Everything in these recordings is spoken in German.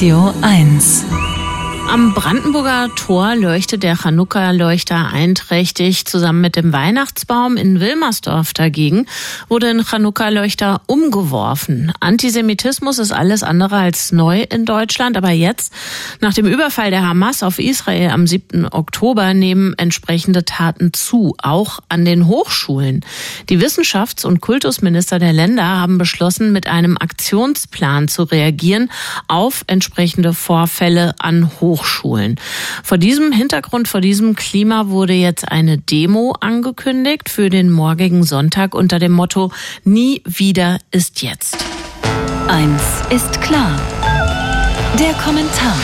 Radio 1 am Brandenburger Tor leuchtet der Chanukka-Leuchter einträchtig. Zusammen mit dem Weihnachtsbaum in Wilmersdorf dagegen wurde ein Chanukka-Leuchter umgeworfen. Antisemitismus ist alles andere als neu in Deutschland. Aber jetzt, nach dem Überfall der Hamas auf Israel am 7. Oktober, nehmen entsprechende Taten zu, auch an den Hochschulen. Die Wissenschafts- und Kultusminister der Länder haben beschlossen, mit einem Aktionsplan zu reagieren auf entsprechende Vorfälle an Hochschulen. Hochschulen. Vor diesem Hintergrund, vor diesem Klima wurde jetzt eine Demo angekündigt für den morgigen Sonntag unter dem Motto Nie wieder ist jetzt. Eins ist klar. Der Kommentar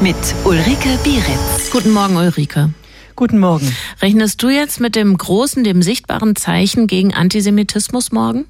mit Ulrike Bieritz. Guten Morgen, Ulrike. Guten Morgen. Rechnest du jetzt mit dem großen, dem sichtbaren Zeichen gegen Antisemitismus morgen?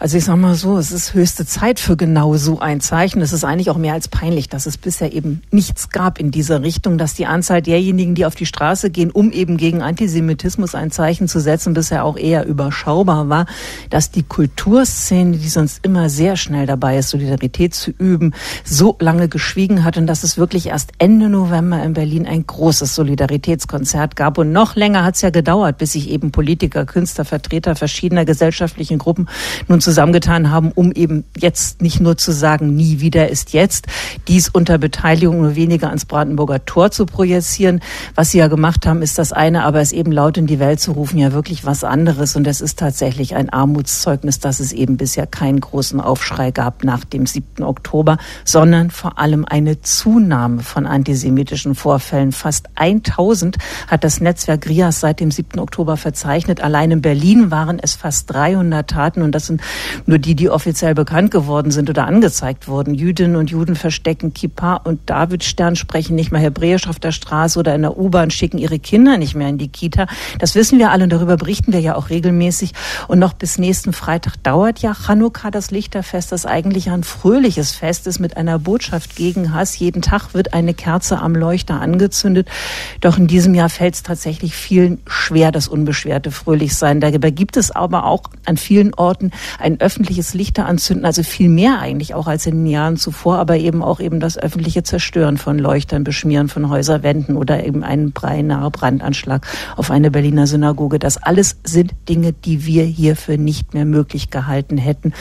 Also ich sag mal so, es ist höchste Zeit für genau so ein Zeichen. Es ist eigentlich auch mehr als peinlich, dass es bisher eben nichts gab in dieser Richtung, dass die Anzahl derjenigen, die auf die Straße gehen, um eben gegen Antisemitismus ein Zeichen zu setzen, bisher auch eher überschaubar war, dass die Kulturszene, die sonst immer sehr schnell dabei ist, Solidarität zu üben, so lange geschwiegen hat und dass es wirklich erst Ende November in Berlin ein großes Solidaritätskonzert gab. Und noch länger hat es ja gedauert, bis sich eben Politiker, Künstler, Vertreter verschiedener gesellschaftlichen Gruppen nun zusammengetan haben, um eben jetzt nicht nur zu sagen, nie wieder ist jetzt, dies unter Beteiligung nur weniger ans Brandenburger Tor zu projizieren. Was sie ja gemacht haben, ist das eine, aber es eben laut in die Welt zu rufen, ja wirklich was anderes. Und es ist tatsächlich ein Armutszeugnis, dass es eben bisher keinen großen Aufschrei gab nach dem 7. Oktober, sondern vor allem eine Zunahme von antisemitischen Vorfällen. Fast 1000 hat das Netzwerk RIAS seit dem 7. Oktober verzeichnet. Allein in Berlin waren es fast 300 Taten und das sind nur die, die offiziell bekannt geworden sind oder angezeigt wurden. Jüdinnen und Juden verstecken Kippa und Davidstern, sprechen nicht mehr Hebräisch auf der Straße oder in der U-Bahn, schicken ihre Kinder nicht mehr in die Kita. Das wissen wir alle und darüber berichten wir ja auch regelmäßig. Und noch bis nächsten Freitag dauert ja Chanukka, das Lichterfest, das eigentlich ein fröhliches Fest ist mit einer Botschaft gegen Hass. Jeden Tag wird eine Kerze am Leuchter angezündet. Doch in diesem Jahr fällt es tatsächlich vielen schwer, das unbeschwerte Fröhlichsein. Dabei gibt es aber auch an vielen Orten ein öffentliches Lichter anzünden, also viel mehr eigentlich auch als in den Jahren zuvor, aber eben auch eben das öffentliche Zerstören von Leuchtern, Beschmieren von Häuserwänden oder eben einen beinahe Brandanschlag auf eine Berliner Synagoge. Das alles sind Dinge, die wir hier für nicht mehr möglich gehalten hätten.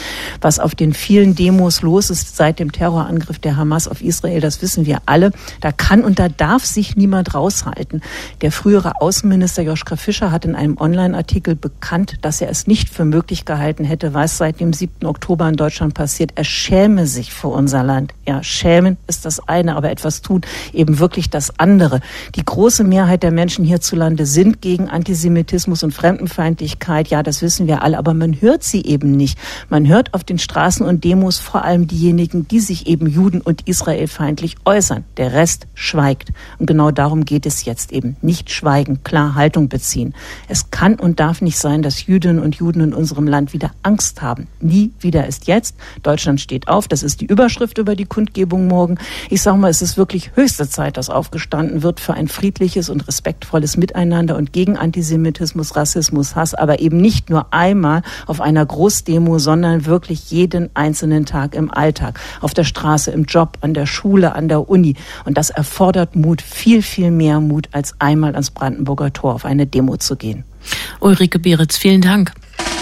Was auf den vielen Demos los ist seit dem Terrorangriff der Hamas auf Israel, das wissen wir alle. Da kann und da darf sich niemand raushalten. Der frühere Außenminister Joschka Fischer hat in einem Online-Artikel bekannt, dass er es nicht für möglich gehalten hätte, was seit dem 7. Oktober in Deutschland passiert. Er schäme sich für unser Land. Ja, schämen ist das eine, aber etwas tun eben wirklich das andere. Die große Mehrheit der Menschen hierzulande sind gegen Antisemitismus und Fremdenfeindlichkeit. Ja, das wissen wir alle, aber man hört sie eben nicht. Man hört auf den Straßen und Demos vor allem diejenigen, die sich eben juden- und israelfeindlich äußern. Der Rest schweigt. Und genau darum geht es jetzt eben. Nicht schweigen, klar Haltung beziehen. Es kann und darf nicht sein, dass Jüdinnen und Juden in unserem Land wieder Angst haben. Nie wieder ist jetzt. Deutschland steht auf. Das ist die Überschrift über die Kundgebung morgen. Ich sage mal, es ist wirklich höchste Zeit, dass aufgestanden wird für ein friedliches und respektvolles Miteinander und gegen Antisemitismus, Rassismus, Hass, aber eben nicht nur einmal auf einer Großdemo, sondern wirklich jeden einzelnen Tag im Alltag, auf der Straße, im Job, an der Schule, an der Uni. Und das erfordert Mut, viel, viel mehr Mut, als einmal ans Brandenburger Tor auf eine Demo zu gehen. Ulrike Beritz, vielen Dank.